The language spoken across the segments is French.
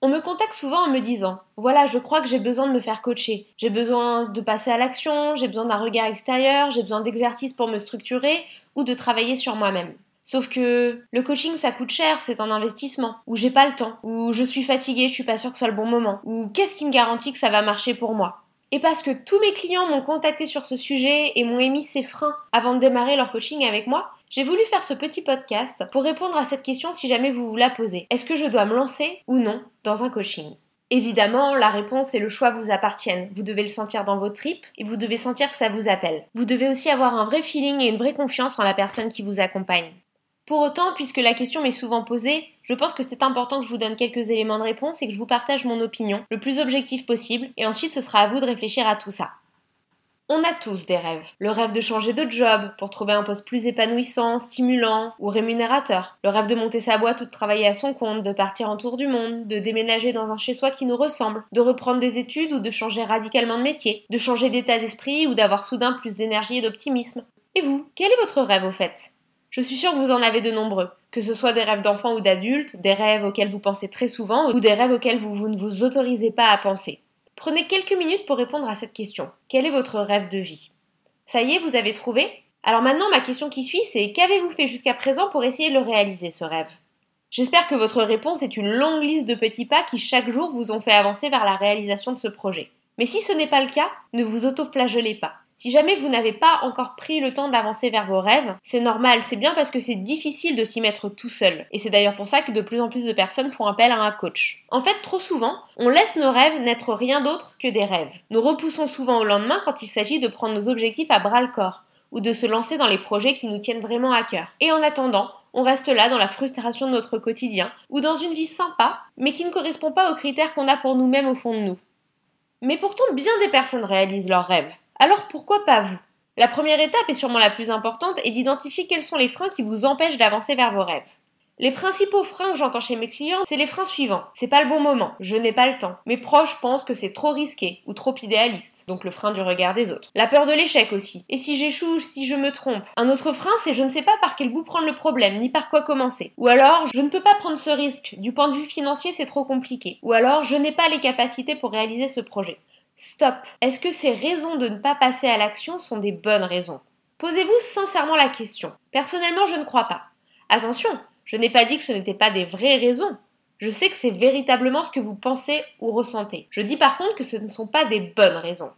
On me contacte souvent en me disant Voilà, je crois que j'ai besoin de me faire coacher. J'ai besoin de passer à l'action, j'ai besoin d'un regard extérieur, j'ai besoin d'exercices pour me structurer ou de travailler sur moi-même. Sauf que le coaching ça coûte cher, c'est un investissement, ou j'ai pas le temps, ou je suis fatiguée, je suis pas sûre que ce soit le bon moment, ou qu'est-ce qui me garantit que ça va marcher pour moi? Et parce que tous mes clients m'ont contacté sur ce sujet et m'ont émis ces freins avant de démarrer leur coaching avec moi, j'ai voulu faire ce petit podcast pour répondre à cette question si jamais vous vous la posez. Est-ce que je dois me lancer ou non dans un coaching? Évidemment, la réponse et le choix vous appartiennent. Vous devez le sentir dans vos tripes et vous devez sentir que ça vous appelle. Vous devez aussi avoir un vrai feeling et une vraie confiance en la personne qui vous accompagne. Pour autant, puisque la question m'est souvent posée, je pense que c'est important que je vous donne quelques éléments de réponse et que je vous partage mon opinion le plus objectif possible, et ensuite ce sera à vous de réfléchir à tout ça. On a tous des rêves. Le rêve de changer de job pour trouver un poste plus épanouissant, stimulant ou rémunérateur. Le rêve de monter sa boîte ou de travailler à son compte, de partir en tour du monde, de déménager dans un chez-soi qui nous ressemble, de reprendre des études ou de changer radicalement de métier, de changer d'état d'esprit ou d'avoir soudain plus d'énergie et d'optimisme. Et vous, quel est votre rêve au fait? Je suis sûre que vous en avez de nombreux, que ce soit des rêves d'enfants ou d'adultes, des rêves auxquels vous pensez très souvent ou des rêves auxquels vous, ne vous autorisez pas à penser. Prenez quelques minutes pour répondre à cette question. Quel est votre rêve de vie? Ça y est, vous avez trouvé? Alors maintenant, ma question qui suit, c'est qu'avez-vous fait jusqu'à présent pour essayer de le réaliser, ce rêve? J'espère que votre réponse est une longue liste de petits pas qui chaque jour vous ont fait avancer vers la réalisation de ce projet. Mais si ce n'est pas le cas, ne vous auto-flagellez pas. Si jamais vous n'avez pas encore pris le temps d'avancer vers vos rêves, c'est normal, c'est bien parce que c'est difficile de s'y mettre tout seul. Et c'est d'ailleurs pour ça que de plus en plus de personnes font appel à un coach. En fait, trop souvent, on laisse nos rêves n'être rien d'autre que des rêves. Nous repoussons souvent au lendemain quand il s'agit de prendre nos objectifs à bras le corps ou de se lancer dans les projets qui nous tiennent vraiment à cœur. Et en attendant, on reste là dans la frustration de notre quotidien ou dans une vie sympa, mais qui ne correspond pas aux critères qu'on a pour nous-mêmes au fond de nous. Mais pourtant, bien des personnes réalisent leurs rêves. Alors pourquoi pas vous? La première étape, et sûrement la plus importante, est d'identifier quels sont les freins qui vous empêchent d'avancer vers vos rêves. Les principaux freins que j'entends chez mes clients, c'est les freins suivants. C'est pas le bon moment, je n'ai pas le temps. Mes proches pensent que c'est trop risqué ou trop idéaliste, donc le frein du regard des autres. La peur de l'échec aussi. Et si j'échoue ou si je me trompe? Un autre frein, c'est je ne sais pas par quel bout prendre le problème, ni par quoi commencer. Ou alors, je ne peux pas prendre ce risque, du point de vue financier c'est trop compliqué. Ou alors, je n'ai pas les capacités pour réaliser ce projet. Stop. Est-ce que ces raisons de ne pas passer à l'action sont des bonnes raisons? Posez-vous sincèrement la question. Personnellement, je ne crois pas. Attention, je n'ai pas dit que ce n'étaient pas des vraies raisons. Je sais que c'est véritablement ce que vous pensez ou ressentez. Je dis par contre que ce ne sont pas des bonnes raisons.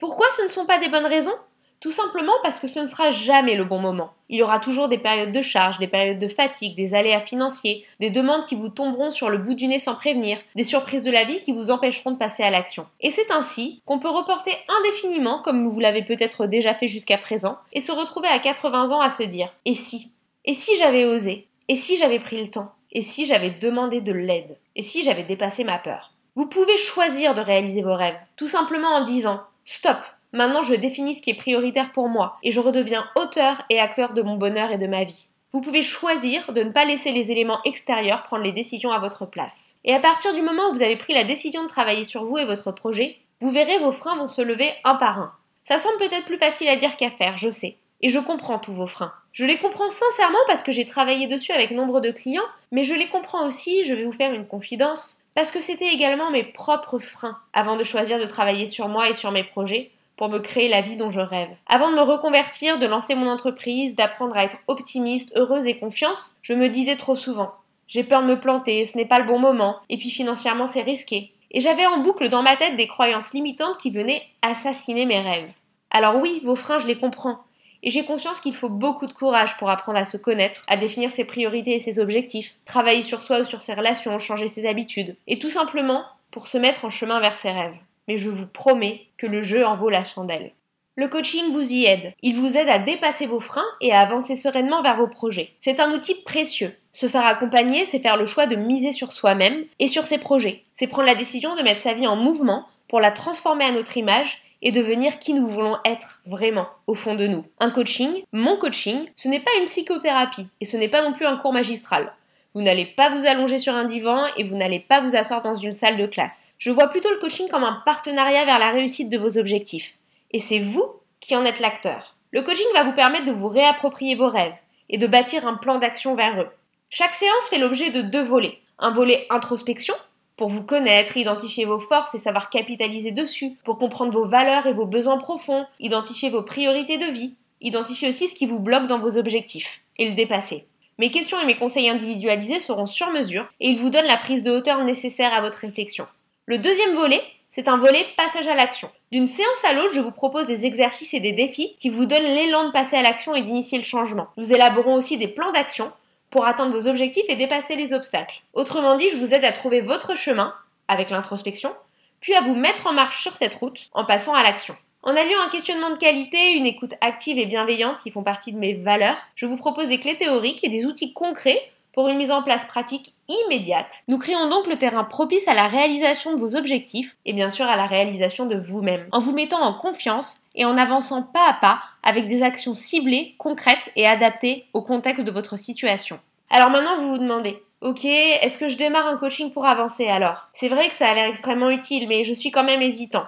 Pourquoi ce ne sont pas des bonnes raisons? Tout simplement parce que ce ne sera jamais le bon moment. Il y aura toujours des périodes de charge, des périodes de fatigue, des aléas financiers, des demandes qui vous tomberont sur le bout du nez sans prévenir, des surprises de la vie qui vous empêcheront de passer à l'action. Et c'est ainsi qu'on peut reporter indéfiniment, comme vous l'avez peut-être déjà fait jusqu'à présent, et se retrouver à 80 ans à se dire Et si? Et si j'avais osé? Et si j'avais pris le temps? Et si j'avais demandé de l'aide? Et si j'avais dépassé ma peur? Vous pouvez choisir de réaliser vos rêves, tout simplement en disant Stop Maintenant, je définis ce qui est prioritaire pour moi et je redeviens auteur et acteur de mon bonheur et de ma vie. Vous pouvez choisir de ne pas laisser les éléments extérieurs prendre les décisions à votre place. Et à partir du moment où vous avez pris la décision de travailler sur vous et votre projet, vous verrez vos freins vont se lever un par un. Ça semble peut-être plus facile à dire qu'à faire, je sais. Et je comprends tous vos freins. Je les comprends sincèrement parce que j'ai travaillé dessus avec nombre de clients, mais je les comprends aussi, je vais vous faire une confidence, parce que c'était également mes propres freins avant de choisir de travailler sur moi et sur mes projets, pour me créer la vie dont je rêve. Avant de me reconvertir, de lancer mon entreprise, d'apprendre à être optimiste, heureuse et confiance, je me disais trop souvent j'ai peur de me planter, ce n'est pas le bon moment, et puis financièrement c'est risqué. Et j'avais en boucle dans ma tête des croyances limitantes qui venaient assassiner mes rêves. Alors oui, vos freins, je les comprends. Et j'ai conscience qu'il faut beaucoup de courage pour apprendre à se connaître, à définir ses priorités et ses objectifs, travailler sur soi ou sur ses relations, changer ses habitudes, et tout simplement pour se mettre en chemin vers ses rêves mais je vous promets que le jeu en vaut la chandelle. Le coaching vous y aide. Il vous aide à dépasser vos freins et à avancer sereinement vers vos projets. C'est un outil précieux. Se faire accompagner, c'est faire le choix de miser sur soi-même et sur ses projets. C'est prendre la décision de mettre sa vie en mouvement pour la transformer à notre image et devenir qui nous voulons être vraiment au fond de nous. Un coaching, mon coaching, ce n'est pas une psychothérapie et ce n'est pas non plus un cours magistral. Vous n'allez pas vous allonger sur un divan et vous n'allez pas vous asseoir dans une salle de classe. Je vois plutôt le coaching comme un partenariat vers la réussite de vos objectifs. Et c'est vous qui en êtes l'acteur. Le coaching va vous permettre de vous réapproprier vos rêves et de bâtir un plan d'action vers eux. Chaque séance fait l'objet de deux volets. Un volet introspection, pour vous connaître, identifier vos forces et savoir capitaliser dessus, pour comprendre vos valeurs et vos besoins profonds, identifier vos priorités de vie, identifier aussi ce qui vous bloque dans vos objectifs et le dépasser. Mes questions et mes conseils individualisés seront sur mesure et ils vous donnent la prise de hauteur nécessaire à votre réflexion. Le deuxième volet, c'est un volet passage à l'action. D'une séance à l'autre, je vous propose des exercices et des défis qui vous donnent l'élan de passer à l'action et d'initier le changement. Nous élaborons aussi des plans d'action pour atteindre vos objectifs et dépasser les obstacles. Autrement dit, je vous aide à trouver votre chemin avec l'introspection, puis à vous mettre en marche sur cette route en passant à l'action. En alliant un questionnement de qualité, une écoute active et bienveillante qui font partie de mes valeurs, je vous propose des clés théoriques et des outils concrets pour une mise en place pratique immédiate. Nous créons donc le terrain propice à la réalisation de vos objectifs et bien sûr à la réalisation de vous-même, en vous mettant en confiance et en avançant pas à pas avec des actions ciblées, concrètes et adaptées au contexte de votre situation. Alors maintenant vous vous demandez, Ok, est-ce que je démarre un coaching pour avancer alors? C'est vrai que ça a l'air extrêmement utile, mais je suis quand même hésitant.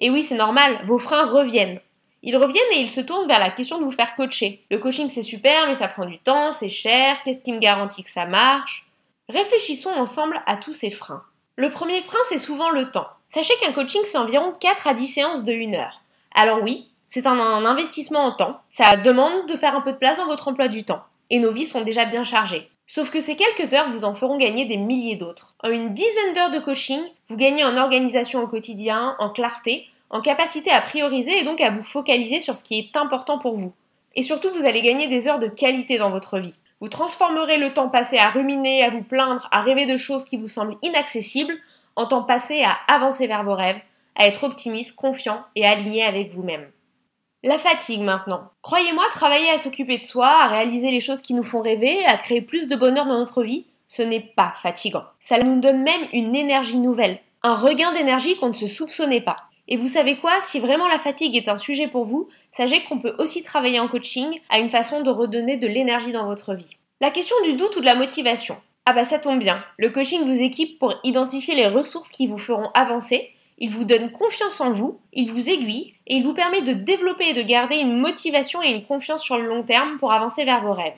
Et oui, c'est normal, vos freins reviennent. Ils reviennent et ils se tournent vers la question de vous faire coacher. Le coaching c'est super, mais ça prend du temps, c'est cher, qu'est-ce qui me garantit que ça marche? Réfléchissons ensemble à tous ces freins. Le premier frein, c'est souvent le temps. Sachez qu'un coaching, c'est environ 4 à 10 séances de 1 heure. Alors oui, c'est un, un, investissement en temps. Ça demande de faire un peu de place dans votre emploi du temps. Et nos vies sont déjà bien chargées. Sauf que ces quelques heures vous en feront gagner des milliers d'autres. En une dizaine d'heures de coaching, vous gagnez en organisation au quotidien, en clarté, en capacité à prioriser et donc à vous focaliser sur ce qui est important pour vous. Et surtout, vous allez gagner des heures de qualité dans votre vie. Vous transformerez le temps passé à ruminer, à vous plaindre, à rêver de choses qui vous semblent inaccessibles, en temps passé à avancer vers vos rêves, à être optimiste, confiant et aligné avec vous-même. La fatigue maintenant. Croyez-moi, travailler à s'occuper de soi, à réaliser les choses qui nous font rêver, à créer plus de bonheur dans notre vie, ce n'est pas fatigant. Ça nous donne même une énergie nouvelle, un regain d'énergie qu'on ne se soupçonnait pas. Et vous savez quoi? Si vraiment la fatigue est un sujet pour vous, sachez qu'on peut aussi travailler en coaching à une façon de redonner de l'énergie dans votre vie. La question du doute ou de la motivation? Ah bah ça tombe bien, le coaching vous équipe pour identifier les ressources qui vous feront avancer il vous donne confiance en vous, il vous aiguille et il vous permet de développer et de garder une motivation et une confiance sur le long terme pour avancer vers vos rêves.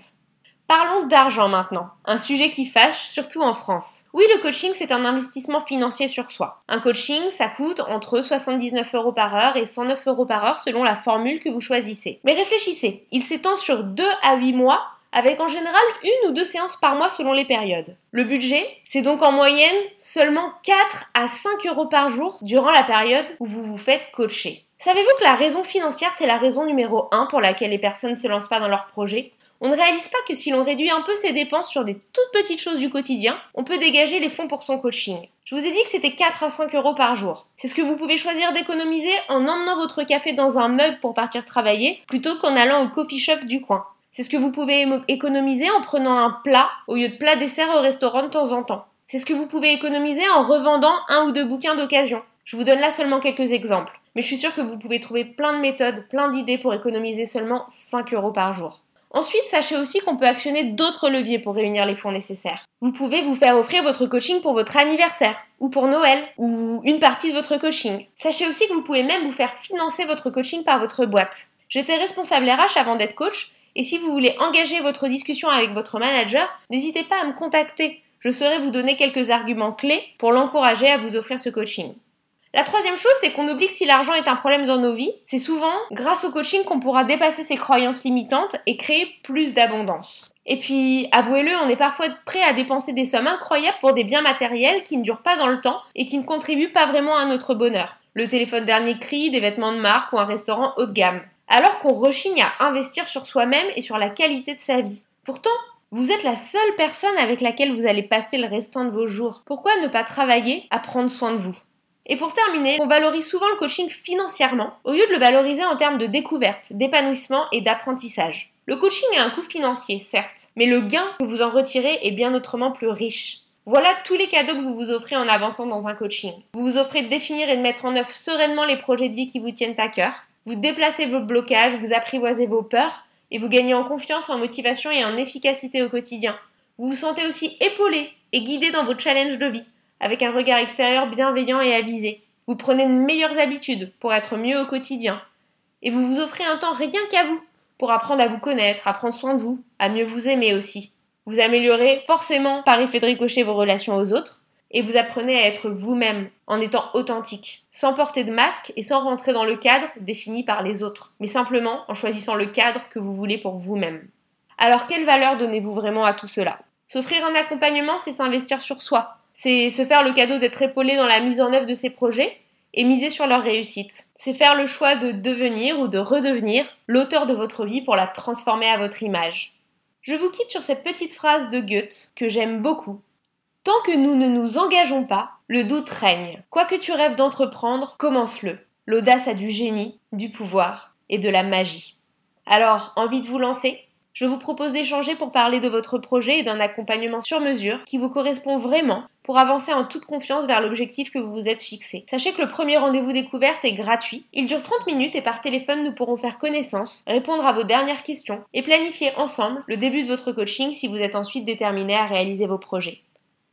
Parlons d'argent maintenant, un sujet qui fâche, surtout en France. Oui, le coaching, c'est un investissement financier sur soi. Un coaching, ça coûte entre 79 euros par heure et 109 euros par heure selon la formule que vous choisissez. Mais réfléchissez, il s'étend sur 2 à 8 mois avec en général une ou deux séances par mois selon les périodes. Le budget, c'est donc en moyenne seulement 4 à 5 euros par jour durant la période où vous vous faites coacher. Savez-vous que la raison financière, c'est la raison numéro 1 pour laquelle les personnes ne se lancent pas dans leur projet? On ne réalise pas que si l'on réduit un peu ses dépenses sur des toutes petites choses du quotidien, on peut dégager les fonds pour son coaching. Je vous ai dit que c'était 4 à 5 euros par jour. C'est ce que vous pouvez choisir d'économiser en emmenant votre café dans un mug pour partir travailler, plutôt qu'en allant au coffee shop du coin. C'est ce que vous pouvez économiser en prenant un plat au lieu de plat dessert au restaurant de temps en temps. C'est ce que vous pouvez économiser en revendant un ou deux bouquins d'occasion. Je vous donne là seulement quelques exemples. Mais je suis sûre que vous pouvez trouver plein de méthodes, plein d'idées pour économiser seulement 5 euros par jour. Ensuite, sachez aussi qu'on peut actionner d'autres leviers pour réunir les fonds nécessaires. Vous pouvez vous faire offrir votre coaching pour votre anniversaire, ou pour Noël, ou une partie de votre coaching. Sachez aussi que vous pouvez même vous faire financer votre coaching par votre boîte. J'étais responsable RH avant d'être coach et si vous voulez engager votre discussion avec votre manager, n'hésitez pas à me contacter. Je saurai vous donner quelques arguments clés pour l'encourager à vous offrir ce coaching. La troisième chose, c'est qu'on oublie que si l'argent est un problème dans nos vies, c'est souvent grâce au coaching qu'on pourra dépasser ses croyances limitantes et créer plus d'abondance. Et puis, avouez-le, on est parfois prêt à dépenser des sommes incroyables pour des biens matériels qui ne durent pas dans le temps et qui ne contribuent pas vraiment à notre bonheur. Le téléphone dernier cri, des vêtements de marque ou un restaurant haut de gamme alors qu'on rechigne à investir sur soi-même et sur la qualité de sa vie. Pourtant, vous êtes la seule personne avec laquelle vous allez passer le restant de vos jours. Pourquoi ne pas travailler à prendre soin de vous? Et pour terminer, on valorise souvent le coaching financièrement, au lieu de le valoriser en termes de découverte, d'épanouissement et d'apprentissage. Le coaching a un coût financier, certes, mais le gain que vous en retirez est bien autrement plus riche. Voilà tous les cadeaux que vous vous offrez en avançant dans un coaching. Vous vous offrez de définir et de mettre en œuvre sereinement les projets de vie qui vous tiennent à cœur. Vous déplacez vos blocages, vous apprivoisez vos peurs et vous gagnez en confiance, en motivation et en efficacité au quotidien. Vous vous sentez aussi épaulé et guidé dans vos challenges de vie, avec un regard extérieur bienveillant et avisé. Vous prenez de meilleures habitudes pour être mieux au quotidien. Et vous vous offrez un temps rien qu'à vous, pour apprendre à vous connaître, à prendre soin de vous, à mieux vous aimer aussi. Vous améliorez forcément par effet de ricochet vos relations aux autres et vous apprenez à être vous-même en étant authentique, sans porter de masque et sans rentrer dans le cadre défini par les autres, mais simplement en choisissant le cadre que vous voulez pour vous-même. Alors quelle valeur donnez-vous vraiment à tout cela? S'offrir un accompagnement, c'est s'investir sur soi, c'est se faire le cadeau d'être épaulé dans la mise en œuvre de ses projets et miser sur leur réussite. C'est faire le choix de devenir ou de redevenir l'auteur de votre vie pour la transformer à votre image. Je vous quitte sur cette petite phrase de Goethe que j'aime beaucoup. Tant que nous ne nous engageons pas, le doute règne. Quoi que tu rêves d'entreprendre, commence-le. L'audace a du génie, du pouvoir et de la magie. Alors, envie de vous lancer? Je vous propose d'échanger pour parler de votre projet et d'un accompagnement sur mesure qui vous correspond vraiment pour avancer en toute confiance vers l'objectif que vous vous êtes fixé. Sachez que le premier rendez-vous découverte est gratuit. Il dure 30 minutes et par téléphone nous pourrons faire connaissance, répondre à vos dernières questions et planifier ensemble le début de votre coaching si vous êtes ensuite déterminé à réaliser vos projets.